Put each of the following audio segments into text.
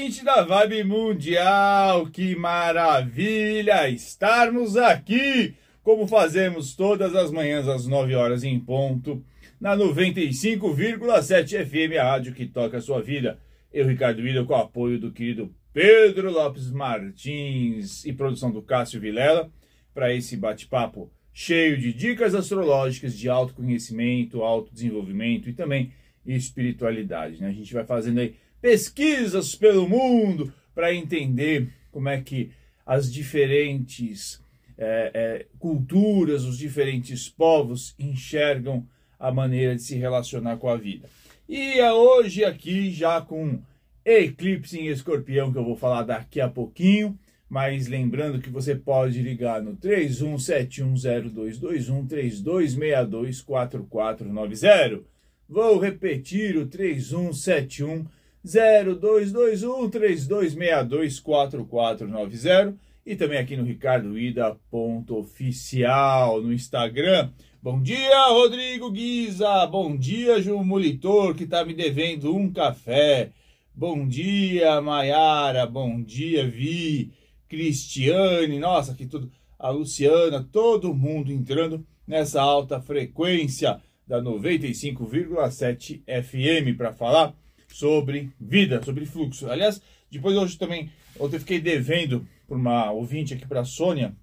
ouvinte da Vibe Mundial, que maravilha estarmos aqui, como fazemos todas as manhãs às 9 horas em ponto, na 95,7 FM, a rádio que toca a sua vida. Eu, Ricardo William, com o apoio do querido Pedro Lopes Martins e produção do Cássio Vilela, para esse bate-papo cheio de dicas astrológicas, de autoconhecimento, autodesenvolvimento e também espiritualidade. Né? A gente vai fazendo aí pesquisas pelo mundo para entender como é que as diferentes é, é, culturas, os diferentes povos enxergam a maneira de se relacionar com a vida. E é hoje aqui já com eclipse em escorpião que eu vou falar daqui a pouquinho, mas lembrando que você pode ligar no 31710221 32624490. Vou repetir o 3171 0221 3262 4490 e também aqui no Ricardo Ida ponto oficial no Instagram. Bom dia, Rodrigo Guiza. Bom dia, Ju Molitor, que tá me devendo um café. Bom dia, Maiara. Bom dia, Vi. Cristiane. Nossa, que tudo. A Luciana, todo mundo entrando nessa alta frequência da 95,7 FM para falar sobre vida, sobre fluxo. Aliás, depois hoje também, eu fiquei devendo para uma ouvinte aqui para a Sônia,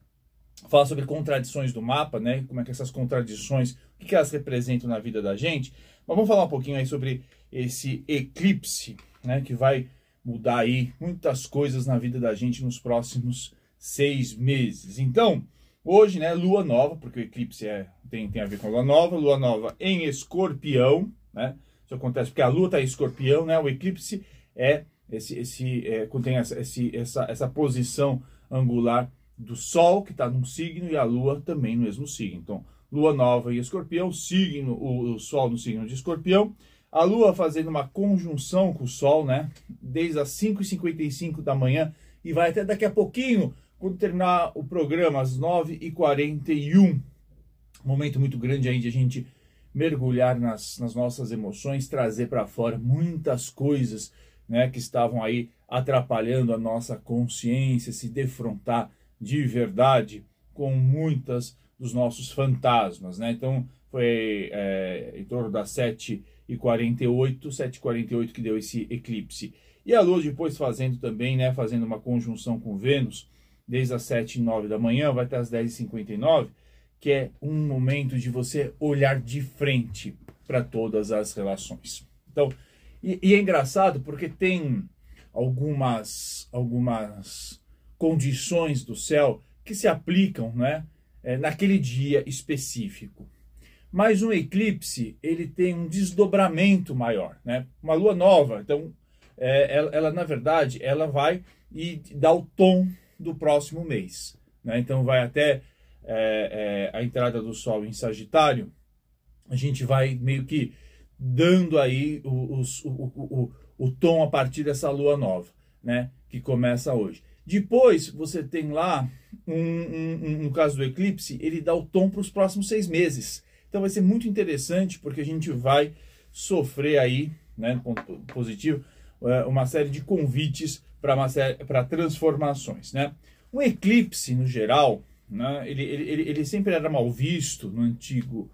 falar sobre contradições do mapa, né? Como é que essas contradições, o que, que elas representam na vida da gente. Mas vamos falar um pouquinho aí sobre esse eclipse, né? Que vai mudar aí muitas coisas na vida da gente nos próximos seis meses. Então, hoje, né? Lua nova, porque o eclipse é, tem, tem a ver com a lua nova, lua nova em escorpião, né? Isso acontece porque a Lua está em escorpião, né? O eclipse é esse, esse é, contém essa, esse, essa, essa posição angular do Sol, que está num signo, e a Lua também no mesmo signo. Então, Lua nova em escorpião, signo, o, o Sol no signo de escorpião. A Lua fazendo uma conjunção com o Sol, né? Desde as 5h55 da manhã e vai até daqui a pouquinho, quando terminar o programa, às 9h41. Momento muito grande aí de a gente mergulhar nas, nas nossas emoções, trazer para fora muitas coisas né, que estavam aí atrapalhando a nossa consciência, se defrontar de verdade com muitas dos nossos fantasmas. Né? Então, foi é, em torno das 7h48, 7h48 que deu esse eclipse. E a Lua depois fazendo também, né, fazendo uma conjunção com Vênus, desde as 7 e 9 da manhã, vai até as 10h59, que é um momento de você olhar de frente para todas as relações. Então, e, e, é engraçado porque tem algumas, algumas condições do céu que se aplicam né, é, naquele dia específico. Mas um eclipse ele tem um desdobramento maior, né? Uma lua nova, então é, ela, ela, na verdade ela vai e dá o tom do próximo mês, né? Então vai até é, é, a entrada do Sol em Sagitário, a gente vai meio que dando aí o, o, o, o, tom a partir dessa lua nova, né? Que começa hoje. Depois você tem lá, um, um, um, no caso do eclipse, ele dá o tom para os próximos seis meses. Então vai ser muito interessante porque a gente vai sofrer aí, né, ponto positivo, é, uma série de convites para transformações, né? Um eclipse, no geral, né? Ele, ele, ele sempre era mal visto no antigo,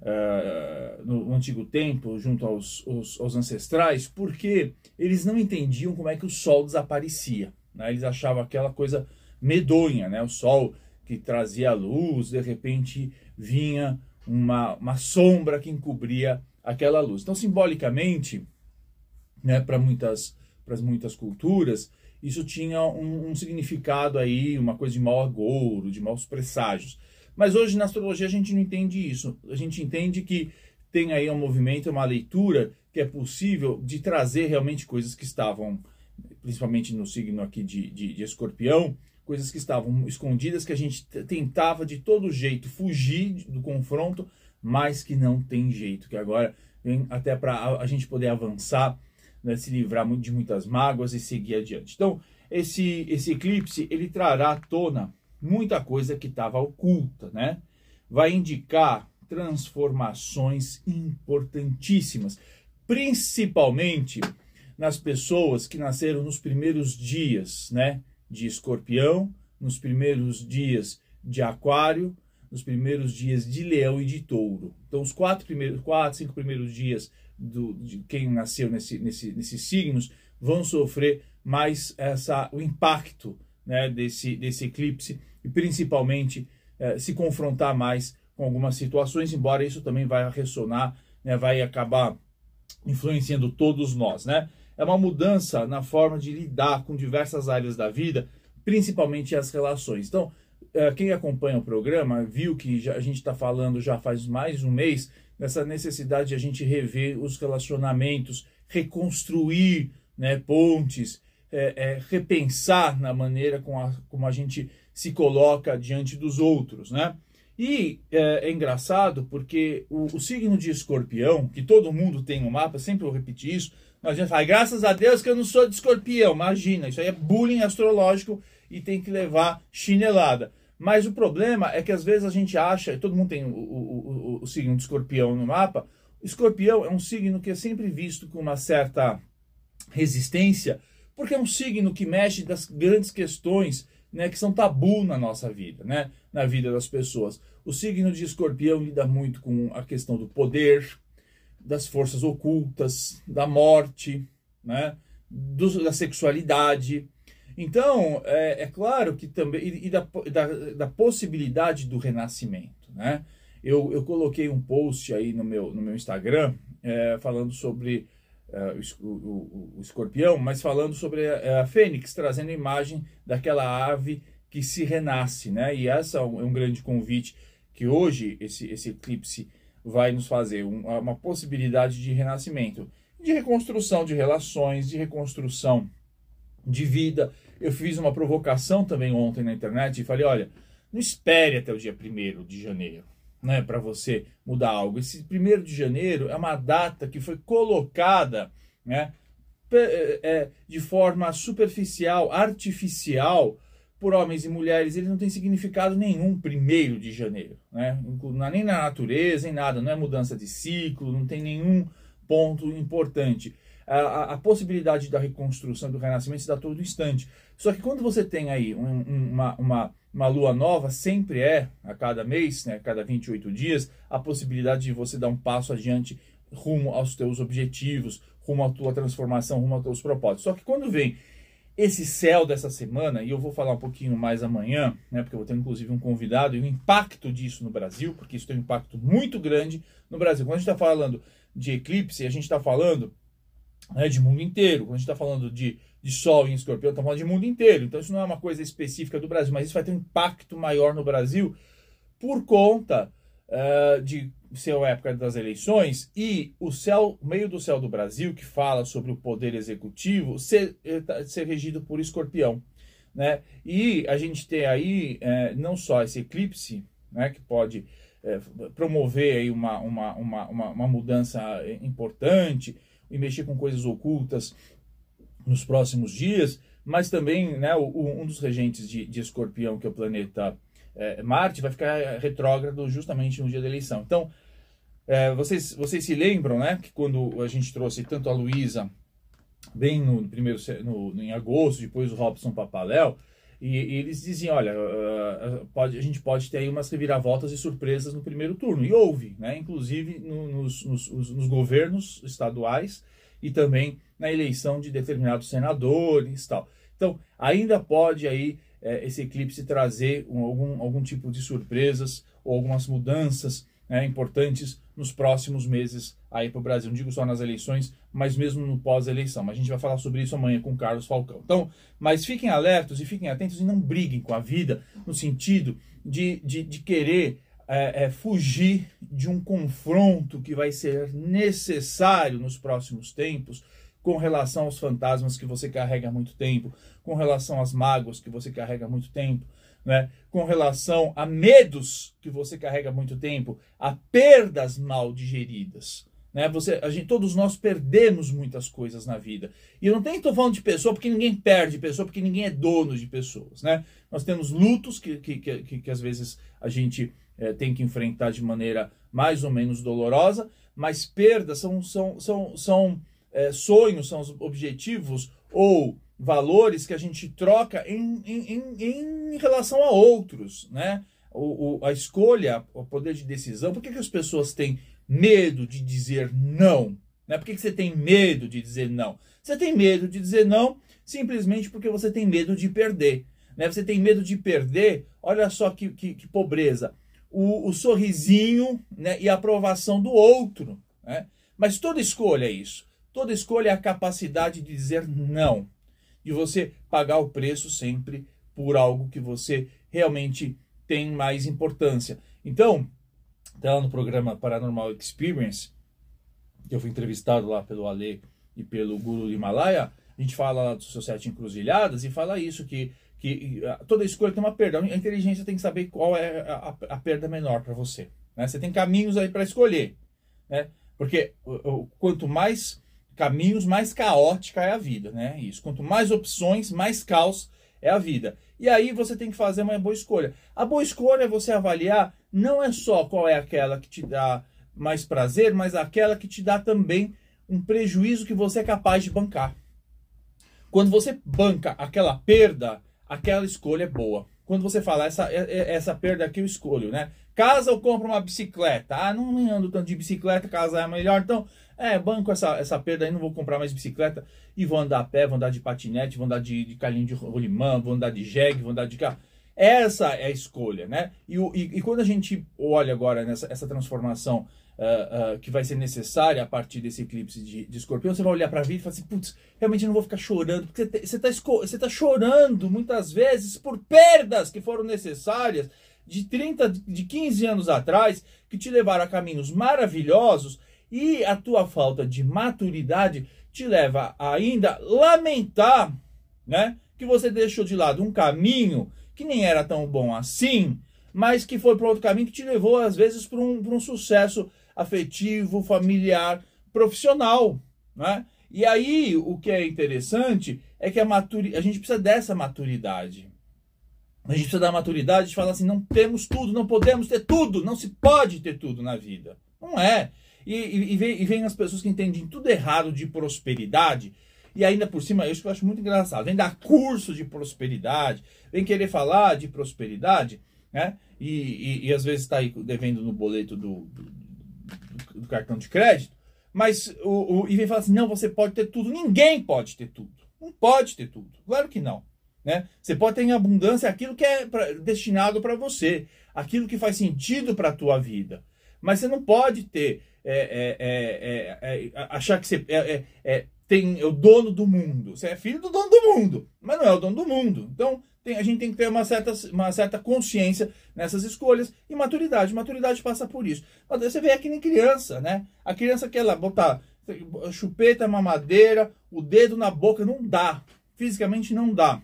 uh, no, antigo tempo, junto aos, aos, aos, ancestrais, porque eles não entendiam como é que o Sol desaparecia. Né? Eles achavam aquela coisa medonha, né? o Sol que trazia a luz, de repente vinha uma, uma sombra que encobria aquela luz. Então, simbolicamente, né, para muitas, muitas culturas, isso tinha um, um, significado aí, uma coisa de mau agouro, de maus presságios. Mas hoje na astrologia a gente não entende isso. A gente entende que tem aí um movimento, uma leitura que é possível de trazer realmente coisas que estavam, principalmente no signo aqui de, de, de escorpião, coisas que estavam escondidas, que a gente tentava de todo jeito fugir do confronto, mas que não tem jeito, que agora vem até para a gente poder avançar né, se livrar de muitas mágoas e seguir adiante. Então, esse, esse eclipse, ele trará à tona muita coisa que estava oculta, né? Vai indicar transformações importantíssimas, principalmente nas pessoas que nasceram nos primeiros dias, né, de Escorpião, nos primeiros dias de Aquário, nos primeiros dias de Leão e de Touro. Então, os quatro primeiros, quatro, cinco primeiros dias do, de quem nasceu nesse, nesse, nesses signos vão sofrer mais essa, o impacto né, desse, desse eclipse e principalmente eh, se confrontar mais com algumas situações, embora isso também vai ressonar, né, vai acabar influenciando todos nós. Né? É uma mudança na forma de lidar com diversas áreas da vida, principalmente as relações. Então, quem acompanha o programa viu que a gente está falando já faz mais um mês nessa necessidade de a gente rever os relacionamentos, reconstruir né, pontes, é, é, repensar na maneira com a, como a gente se coloca diante dos outros, né? E é, é engraçado porque o, o, signo de escorpião, que todo mundo tem no mapa, sempre eu repetir isso, mas a gente fala, graças a Deus que eu não sou de escorpião, imagina, isso aí é bullying astrológico e tem que levar chinelada. Mas o problema é que às vezes a gente acha, todo mundo tem o, o, o, o signo de escorpião no mapa, escorpião é um signo que é sempre visto com uma certa resistência, porque é um signo que mexe das grandes questões né, que são tabu na nossa vida, né, na vida das pessoas. O signo de escorpião lida muito com a questão do poder, das forças ocultas, da morte, né, do, da sexualidade. Então, é, é, claro que também. E, e da, da, da, possibilidade do renascimento. Né? Eu, eu coloquei um post aí no meu, no meu Instagram é, falando sobre é, o, o, o, escorpião, mas falando sobre a, a, fênix, trazendo a imagem daquela ave que se renasce. Né? E essa é um, é grande convite que hoje esse, esse eclipse vai nos fazer um, uma possibilidade de renascimento, de reconstrução de relações, de reconstrução de vida, eu fiz uma provocação também ontem na internet e falei: olha, não espere até o dia 1 de janeiro né, para você mudar algo. Esse 1 de janeiro é uma data que foi colocada né, é, é, de forma superficial, artificial, por homens e mulheres. Ele não tem significado nenhum 1 de janeiro. Né? É nem na natureza, nem nada. Não é mudança de ciclo, não tem nenhum ponto importante a, a, possibilidade da reconstrução, do renascimento se dá todo instante. Só que quando você tem aí um, uma, uma, uma lua nova, sempre é, a cada mês, né, a cada 28 dias, a possibilidade de você dar um passo adiante rumo aos teus objetivos, rumo à tua transformação, rumo aos teus propósitos. Só que quando vem esse céu dessa semana, e eu vou falar um pouquinho mais amanhã, né, porque eu vou ter inclusive um convidado, e o impacto disso no Brasil, porque isso tem um impacto muito grande no Brasil. Quando a gente está falando de eclipse, a gente está falando né, de mundo inteiro. Quando a gente está falando de, de Sol em escorpião, estamos falando de mundo inteiro. Então isso não é uma coisa específica do Brasil, mas isso vai ter um impacto maior no Brasil por conta uh, de ser a época das eleições e o céu, meio do céu do Brasil, que fala sobre o poder executivo, ser, eh, tá, ser regido por escorpião. Né? E a gente tem aí é, não só esse eclipse, né, que pode promover aí uma, uma, uma, uma mudança importante, e mexer com coisas ocultas nos próximos dias, mas também né, o, um dos regentes de, de escorpião, que é o planeta é, Marte, vai ficar retrógrado justamente no dia da eleição. Então, é, vocês, vocês se lembram né, que quando a gente trouxe tanto a Luísa bem no primeiro no, em agosto, depois o Robson Papaléu, e, e, eles diziam, olha, uh, pode, a gente pode ter aí umas reviravoltas e surpresas no primeiro turno. E houve, né? inclusive no, nos, nos, nos, governos estaduais e também na eleição de determinados senadores tal. Então, ainda pode aí é, esse eclipse trazer um, algum, algum tipo de surpresas ou algumas mudanças né, importantes nos próximos meses aí para o Brasil. Não digo só nas eleições, mas mesmo no pós-eleição. Mas a gente vai falar sobre isso amanhã com o Carlos Falcão. Então, mas fiquem alertos e fiquem atentos e não briguem com a vida no sentido de, de, de querer é, é, fugir de um confronto que vai ser necessário nos próximos tempos com relação aos fantasmas que você carrega há muito tempo, com relação às mágoas que você carrega há muito tempo, né, com relação a medos que você carrega há muito tempo, a perdas mal digeridas. Né? Você, a gente, todos nós perdemos muitas coisas na vida. E eu não estou falando de pessoa porque ninguém perde pessoa, porque ninguém é dono de pessoas. Né? Nós temos lutos que, que, que, que, que às vezes a gente é, tem que enfrentar de maneira mais ou menos dolorosa, mas perdas são, são, são, são é, sonhos, são os objetivos ou valores que a gente troca em, em, em, em relação a outros, né? O, o, a escolha, o poder de decisão. Por que, que as pessoas têm medo de dizer não? Né? Por que, que você tem medo de dizer não? Você tem medo de dizer não simplesmente porque você tem medo de perder. Né? Você tem medo de perder, olha só que, que, que pobreza, o, o, sorrisinho né? e a aprovação do outro. Né? Mas toda escolha é isso. Toda escolha é a capacidade de dizer não. De você pagar o preço sempre por algo que você realmente tem mais importância. Então, até lá no programa Paranormal Experience, que eu fui entrevistado lá pelo Ale e pelo Guru Himalaia, a gente fala lá do seu sete encruzilhadas e fala isso, que, que toda escolha tem uma perda. A inteligência tem que saber qual é a, a, perda menor para você. Né? Você tem caminhos aí para escolher. Né? Porque quanto mais caminhos, mais caótica é a vida. Né? Isso. Quanto mais opções, mais caos é a vida. E aí você tem que fazer uma boa escolha. A boa escolha é você avaliar não é só qual é aquela que te dá mais prazer, mas aquela que te dá também um prejuízo que você é capaz de bancar. Quando você banca aquela perda, aquela escolha é boa. Quando você fala, essa, é, é, essa perda aqui eu escolho, né? Casa ou compro uma bicicleta? Ah, não ando tanto de bicicleta, casa é melhor. Então, é, banco essa, essa perda aí, não vou comprar mais bicicleta e vou andar a pé, vou andar de patinete, vou andar de, de calinho de rolimã, vou andar de jegue, vou andar de carro. Essa é a escolha, né? E, e, e quando a gente olha agora nessa essa transformação uh, que vai ser necessária a partir desse eclipse de, de escorpião, você vai olhar para a vida e falar assim, putz, realmente não vou ficar chorando, porque você está você tá chorando muitas vezes por perdas que foram necessárias de 30, de 15 anos atrás, que te levaram a caminhos maravilhosos e a tua falta de maturidade te leva a ainda lamentar, né, que você deixou de lado um caminho que nem era tão bom assim, mas que foi para outro caminho que te levou às vezes para um, um sucesso afetivo, familiar, profissional, né? E aí, o que é interessante é que a, maturi... a gente precisa dessa maturidade. A gente precisa da maturidade de falar assim: não temos tudo, não podemos ter tudo, não se pode ter tudo na vida. Não é. E, e, e, vem, e vem as pessoas que entendem tudo errado de prosperidade, e ainda por cima, isso que eu acho muito engraçado, vem dar curso de prosperidade, vem querer falar de prosperidade, né? E, e, às vezes está aí devendo no boleto do, do, do cartão de crédito, mas o, o, e vem falar assim: não, você pode ter tudo. Ninguém pode ter tudo. Não pode ter tudo. Claro que não. Né? Você pode ter em abundância aquilo que é pra, destinado para você, aquilo que faz sentido para a tua vida. Mas você não pode ter, é, é, é, achar que você é, tem, é o dono do mundo. Você é filho do dono do mundo, mas não é o dono do mundo. Então, tem, a gente tem que ter uma certa, uma certa consciência nessas escolhas e maturidade. Maturidade passa por isso. Mas você vê aqui nem criança, né? A criança quer lá botar chupeta, mamadeira, o dedo na boca, não dá. Fisicamente não dá.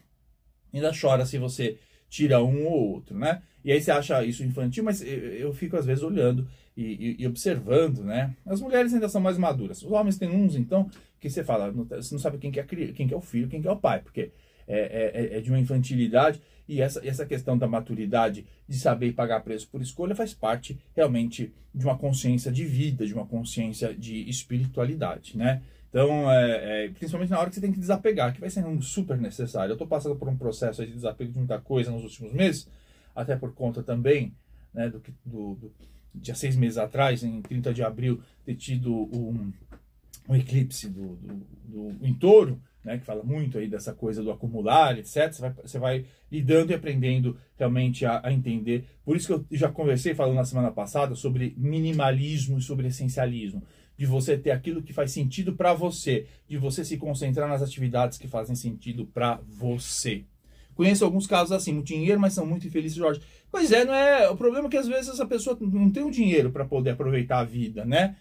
Ainda chora se você tira um ou outro, né? E aí você acha isso infantil, mas eu fico às vezes olhando e, e, observando, né? As mulheres ainda são mais maduras. Os homens têm uns, então, que você fala, você não sabe quem que é, quem que é o filho, quem que é o pai, porque é, é, é, é de uma infantilidade e essa, essa questão da maturidade de saber pagar preço por escolha faz parte realmente de uma consciência de vida, de uma consciência de espiritualidade, né? Então, é, é, principalmente na hora que você tem que desapegar, que vai ser super necessário. Eu estou passando por um processo de desapego de muita coisa nos últimos meses, até por conta também né, do, do, do dia seis meses atrás, em 30 de abril, ter tido um, um eclipse do, do, do em touro, né, que fala muito aí dessa coisa do acumular, etc. Você vai, você vai lidando e aprendendo realmente a, a, entender. Por isso que eu já conversei, falando na semana passada, sobre minimalismo e sobre essencialismo. De você ter aquilo que faz sentido para você, de você se concentrar nas atividades que fazem sentido para você. Conheço alguns casos assim, muito dinheiro, mas são muito infelizes, Jorge. Pois é, não é. O problema é que às vezes essa pessoa não tem o dinheiro para poder aproveitar a vida, né?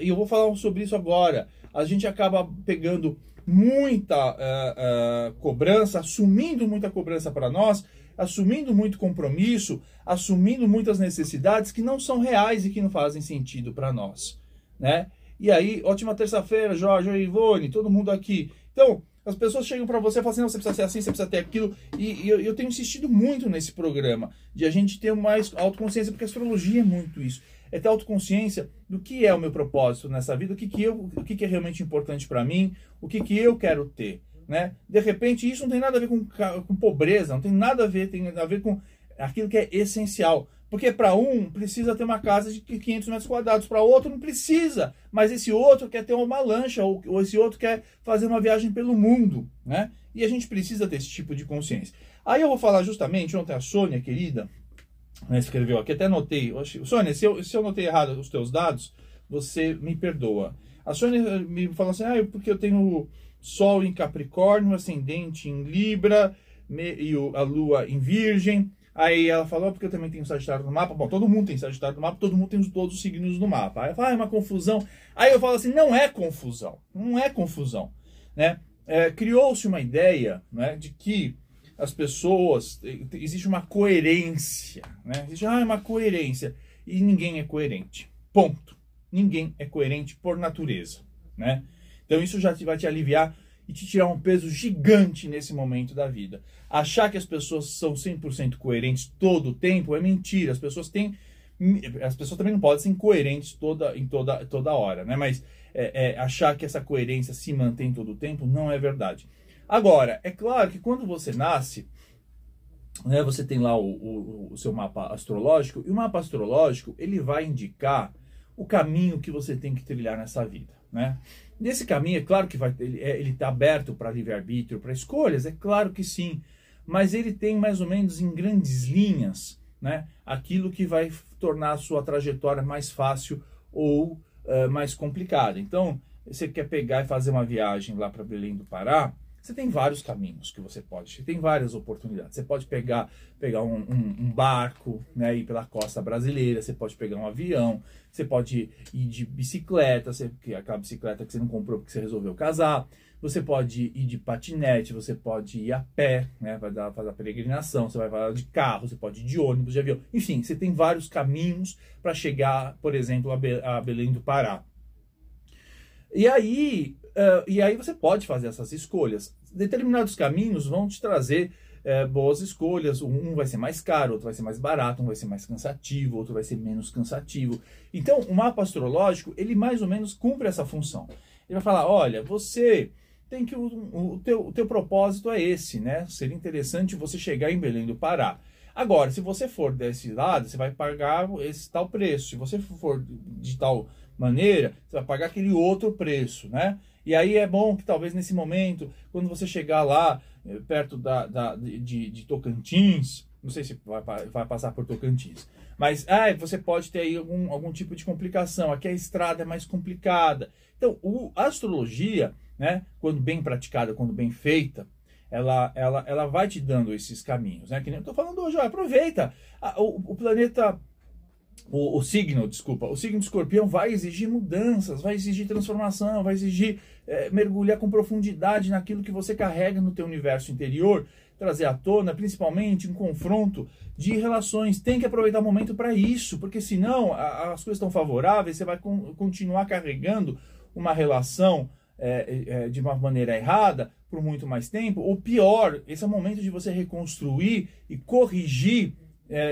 E eu vou falar sobre isso agora. A gente acaba pegando muita uh, uh, cobrança, assumindo muita cobrança para nós, assumindo muito compromisso, assumindo muitas necessidades que não são reais e que não fazem sentido para nós, né? E aí, ótima terça-feira, Jorge, Ivone, todo mundo aqui. Então, As pessoas chegam para você e falam assim, não, você precisa ser assim, você precisa ter aquilo. E, e eu, eu, tenho insistido muito nesse programa, de a gente ter mais autoconsciência, porque a astrologia é muito isso. É ter autoconsciência do que é o meu propósito nessa vida, o que, que, eu, o que, que é realmente importante para mim, o que, que eu quero ter. Né? De repente, isso não tem nada a ver com, com pobreza, não tem nada a ver, tem a ver com aquilo que é essencial. Porque para um precisa ter uma casa de 500 metros quadrados, para outro não precisa, mas esse outro quer ter uma lancha ou, ou, esse outro quer fazer uma viagem pelo mundo, né? E a gente precisa ter esse tipo de consciência. Aí eu vou falar justamente, ontem a Sônia, querida, né, escreveu aqui, até anotei. Sônia, se eu, se eu notei errado os teus dados, você me perdoa. A Sônia me falou assim, ah, porque eu tenho Sol em Capricórnio, ascendente em Libra, me, e a Lua em Virgem. Aí ela falou, porque eu também tenho Sagitário no mapa. Bom, todo mundo tem Sagitário no mapa, todo mundo tem todos os signos no mapa. Aí eu falo, ah, é uma confusão. Aí eu falo assim, não é confusão. Não é confusão. Né? É, Criou-se uma ideia né, de que as pessoas. Existe uma coerência. Né? Existe ah, uma coerência. E ninguém é coerente. Ponto. Ninguém é coerente por natureza. Né? Então isso já vai te aliviar e te tirar um peso gigante nesse momento da vida. Achar que as pessoas são 100% coerentes todo o tempo é mentira. As pessoas têm as pessoas também não podem ser incoerentes toda em toda toda hora, né? Mas é, é, achar que essa coerência se mantém todo o tempo não é verdade. Agora, é claro que quando você nasce, né, você tem lá o, o, o seu mapa astrológico e o mapa astrológico ele vai indicar o caminho que você tem que trilhar nessa vida, né? Nesse caminho, é claro que vai, ele está aberto para livre-arbítrio, para escolhas, é claro que sim, mas ele tem mais ou menos em grandes linhas né, aquilo que vai tornar a sua trajetória mais fácil ou uh, mais complicada. Então, você quer pegar e fazer uma viagem lá para Belém do Pará, você tem vários caminhos que você pode, tem várias oportunidades. Você pode pegar, pegar um, um, um barco, né, ir pela costa brasileira, você pode pegar um avião, você pode ir de bicicleta, você, é aquela bicicleta que você não comprou porque você resolveu casar, você pode ir de patinete, você pode ir a pé, né, vai dar, fazer a peregrinação, você vai fazer de carro, você pode ir de ônibus, de avião, enfim, você tem vários caminhos para chegar, por exemplo, a Belém do Pará. E aí, Uh, e aí você pode fazer essas escolhas. Determinados caminhos vão te trazer uh, boas escolhas. Um vai ser mais caro, outro vai ser mais barato, um vai ser mais cansativo, outro vai ser menos cansativo. Então, o mapa astrológico, ele mais ou menos cumpre essa função. Ele vai falar, olha, você tem que o, o, teu, o teu propósito é esse, né? Seria interessante você chegar em Belém do Pará. Agora, se você for desse lado, você vai pagar esse tal preço. Se você for de tal maneira, você vai pagar aquele outro preço, né? E aí é bom que talvez nesse momento, quando você chegar lá, eh, perto da, da de, de, Tocantins, não sei se vai, vai passar por Tocantins, mas ah, você pode ter aí algum, algum tipo de complicação. Aqui a estrada é mais complicada. Então, o, a astrologia, né, quando bem praticada, quando bem feita, ela, ela, ela vai te dando esses caminhos. Né? Que nem eu estou falando hoje, ó, aproveita. o, o planeta o, o, signo, desculpa, o signo de escorpião vai exigir mudanças, vai exigir transformação, vai exigir é, mergulhar com profundidade naquilo que você carrega no teu universo interior, trazer à tona, principalmente, um confronto de relações. Tem que aproveitar o momento para isso, porque senão a, as coisas estão favoráveis, você vai con continuar carregando uma relação é, é, de uma maneira errada por muito mais tempo, ou pior, esse é o momento de você reconstruir e corrigir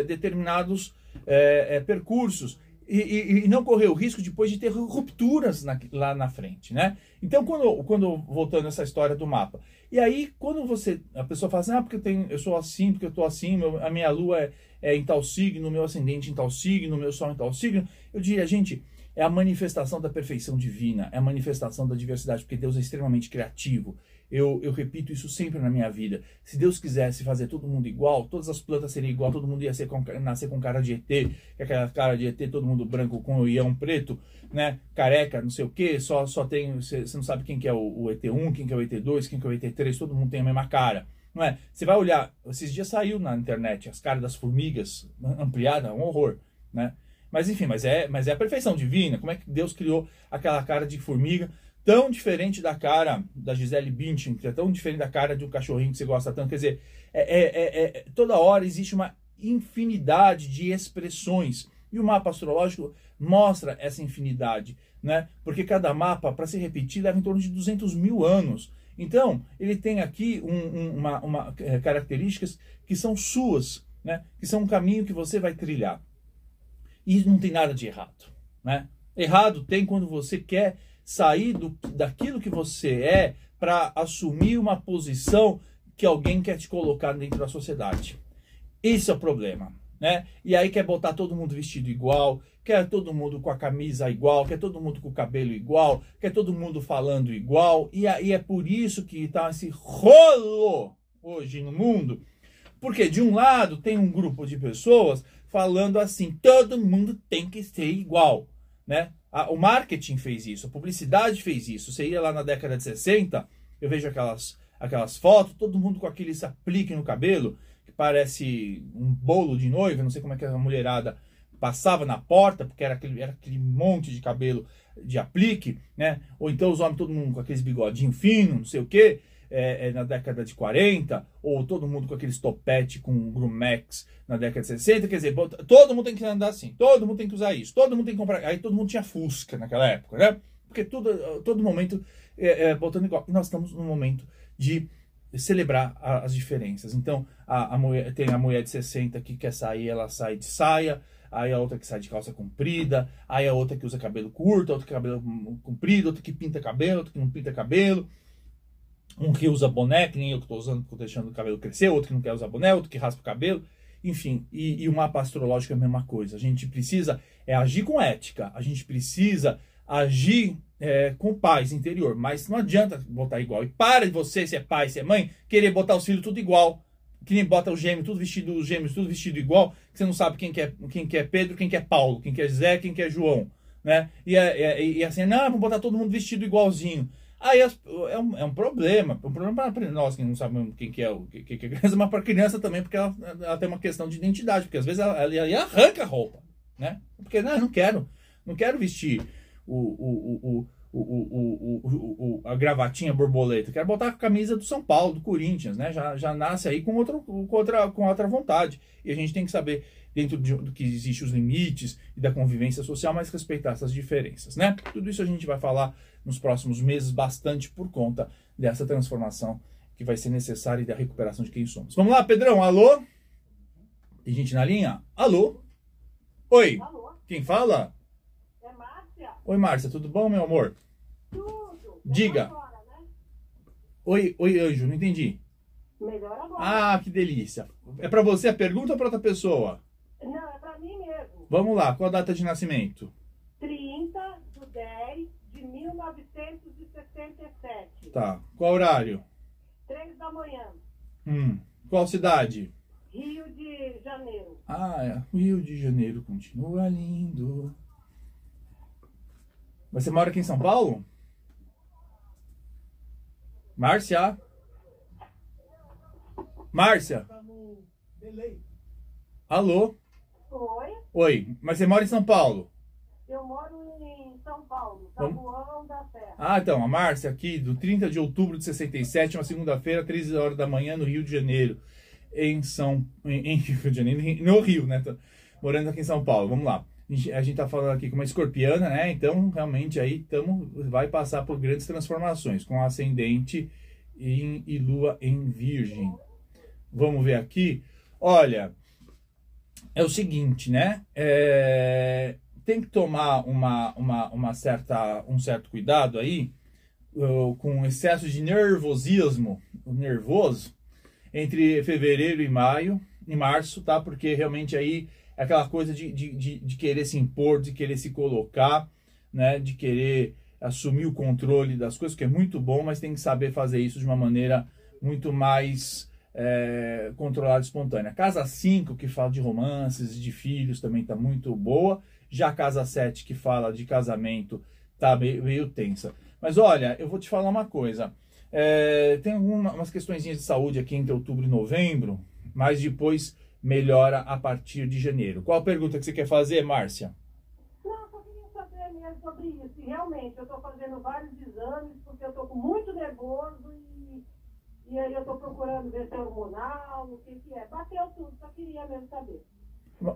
determinados é, é, percursos e, e, e, não correr o risco depois de ter rupturas na, lá na frente, né? Então, quando, quando voltando essa história do mapa, e aí quando você a pessoa fala assim, ah, porque eu, tenho, eu sou assim, porque eu tô assim, meu, a minha lua é, é em tal signo, meu ascendente em tal signo, meu sol em tal signo, eu diria, gente, é a manifestação da perfeição divina, é a manifestação da diversidade, porque Deus é extremamente criativo. Eu, eu repito isso sempre na minha vida. Se Deus quisesse fazer todo mundo igual, todas as plantas seriam igual, todo mundo ia ser com, nascer com cara de ET, é aquela cara de ET, todo mundo branco com o ião preto, né? Careca, não sei o que, só, só tem. Você não sabe quem que é o, o ET1, quem que é o ET2, quem que é o ET3, todo mundo tem a mesma cara. Não é? Você vai olhar, esses dias saiu na internet as caras das formigas ampliada, um horror, né? Mas enfim, mas é, mas é a perfeição divina. Como é que Deus criou aquela cara de formiga? Tão diferente da cara da Gisele Bündchen, que é tão diferente da cara de um cachorrinho que você gosta tanto. Quer dizer, é, é, é, é, toda hora existe uma infinidade de expressões. E o mapa astrológico mostra essa infinidade, né? Porque cada mapa, para se repetir, leva em torno de 200 mil anos. Então, ele tem aqui um, um, uma, uma é, características que são suas, né? que são um caminho que você vai trilhar. E não tem nada de errado. Né? Errado tem quando você quer sair do, daquilo que você é para assumir uma posição que alguém quer te colocar dentro da sociedade. Esse é o problema. Né? E aí quer botar todo mundo vestido igual, quer todo mundo com a camisa igual, quer todo mundo com o cabelo igual, quer todo mundo falando igual. E aí é por isso que está esse rolo hoje no mundo. Porque de um lado tem um grupo de pessoas falando assim, todo mundo tem que ser igual, né? o marketing fez isso, a publicidade fez isso. Você ia lá na década de 60, eu vejo aquelas, aquelas fotos, todo mundo com aquele aplique no cabelo, que parece um bolo de noiva, não sei como é que a mulherada passava na porta, porque era aquele, era aquele monte de cabelo de aplique, né? Ou então os homens, todo mundo com aqueles bigodinhos finos, não sei o quê, é, é, na década de 40, ou todo mundo com aqueles topete com Grumex na década de 60, quer dizer, todo mundo tem que andar assim, todo mundo tem que usar isso, todo mundo tem que comprar. Aí todo mundo tinha Fusca naquela época, né? Porque tudo, todo momento é, é, botando igual. E nós estamos num momento de celebrar a, as diferenças. Então, a, a mulher, tem a mulher de 60 que quer sair, ela sai de saia, aí a outra que sai de calça comprida, aí a outra que usa cabelo curto, a outra que cabelo comprido, outra que pinta cabelo, outra que não pinta cabelo. Um que usa boné, que nem eu que estou usando, estou deixando o cabelo crescer, outro que não quer usar boné, outro que raspa o cabelo. Enfim, e, e o mapa astrológico é a mesma coisa. A gente precisa é agir com ética, a gente precisa agir é, com paz interior. Mas não adianta botar igual. E para de você, se é pai, se é mãe, querer botar os filhos tudo igual. Que nem bota o gêmeo, tudo vestido, os gêmeos, tudo vestido igual, que você não sabe quem que é, quem que é Pedro, quem que é Paulo, quem que é Zé, quem que é João. Né? E, é, é, e assim, não, vamos botar todo mundo vestido igualzinho. Aí é um, é um problema, um problema para nós que não sabemos quem que é o que, que é criança, mas para criança também, porque ela, ela, tem uma questão de identidade, porque às vezes ela, ela, ela arranca a roupa, né? Porque não, não quero, não quero vestir o, o, o, o, a gravatinha borboleta. Quero botar a camisa do São Paulo, do Corinthians, né? Já, já nasce aí com, outro, com, outra, com outra vontade. E a gente tem que saber, dentro de, do que existe os limites e da convivência social, mas respeitar essas diferenças, né? Tudo isso a gente vai falar nos próximos meses bastante por conta dessa transformação que vai ser necessária e da recuperação de quem somos. Vamos lá, Pedrão, alô? Tem gente na linha? Alô? Oi? Alô? Quem fala? Oi, Márcia, tudo bom, meu amor? Tudo. Diga. Agora, né? Oi, oi, Anjo, não entendi. Melhor agora. Ah, que delícia. É para você a pergunta ou para outra pessoa? Não, é para mim mesmo. Vamos lá, qual a data de nascimento? 30 de 10 de 1967. Tá. Qual horário? 3 da manhã. Hum. Qual cidade? Rio de Janeiro. Ah, é. Rio de Janeiro continua lindo. Você mora aqui em São Paulo? Márcia? Márcia? Alô? Oi? Oi, mas você mora em São Paulo? Eu moro em São Paulo, Tabuão da Serra. Ah, então, a Márcia aqui, do 30 de outubro de 67, uma segunda-feira, 13 horas da manhã, no Rio de Janeiro. Em São... Em, em Rio de Janeiro, no Rio, né? Tô morando aqui em São Paulo, vamos lá a gente tá falando aqui com uma escorpiana, né? Então, realmente aí tamo, vai passar por grandes transformações, com ascendente em, e lua em virgem. Vamos ver aqui. Olha, é o seguinte, né? É, tem que tomar uma, uma, uma certa, um certo cuidado aí com excesso de nervosismo, nervoso, entre fevereiro e maio, e março, tá? Porque realmente aí é aquela coisa de, de, de, de, querer se impor, de querer se colocar, né? De querer assumir o controle das coisas, que é muito bom, mas tem que saber fazer isso de uma maneira muito mais é, controlada e espontânea. Casa 5, que fala de romances, de filhos, também está muito boa. Já a casa 7, que fala de casamento, está meio, meio tensa. Mas olha, eu vou te falar uma coisa. É, tem algumas questões de saúde aqui entre outubro e novembro, mas depois melhora a partir de janeiro. Qual a pergunta que você quer fazer, Márcia? Sobre isso. E realmente, eu estou fazendo vários exames porque eu estou muito nervoso e, aí eu estou procurando ver se é hormonal, o que, que é. Bateu tudo, só queria mesmo saber.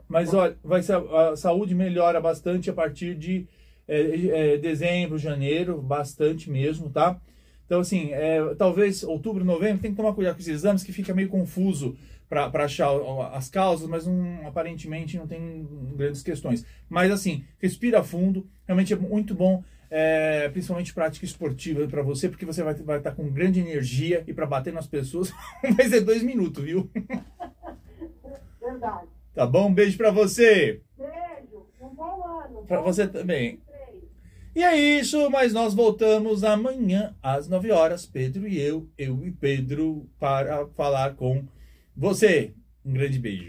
Mas olha, vai ser, a saúde melhora bastante a partir de é, é, dezembro, janeiro, bastante mesmo, tá? Então, assim, é, talvez outubro, novembro, tem que tomar cuidado com esses exames, que fica meio confuso para achar as causas, mas aparentemente não tem grandes questões. Mas, assim, respira fundo, realmente é muito bom, é, principalmente prática esportiva para você, porque você vai, vai estar com grande energia e para bater nas pessoas vai ser dois minutos, viu? Verdade. Tá bom? Um beijo para você. Beijo, um bom ano. Para você também. 2023. E é isso, mas nós voltamos amanhã às 9 horas, Pedro e eu, eu e Pedro, para falar com você. Um grande beijo.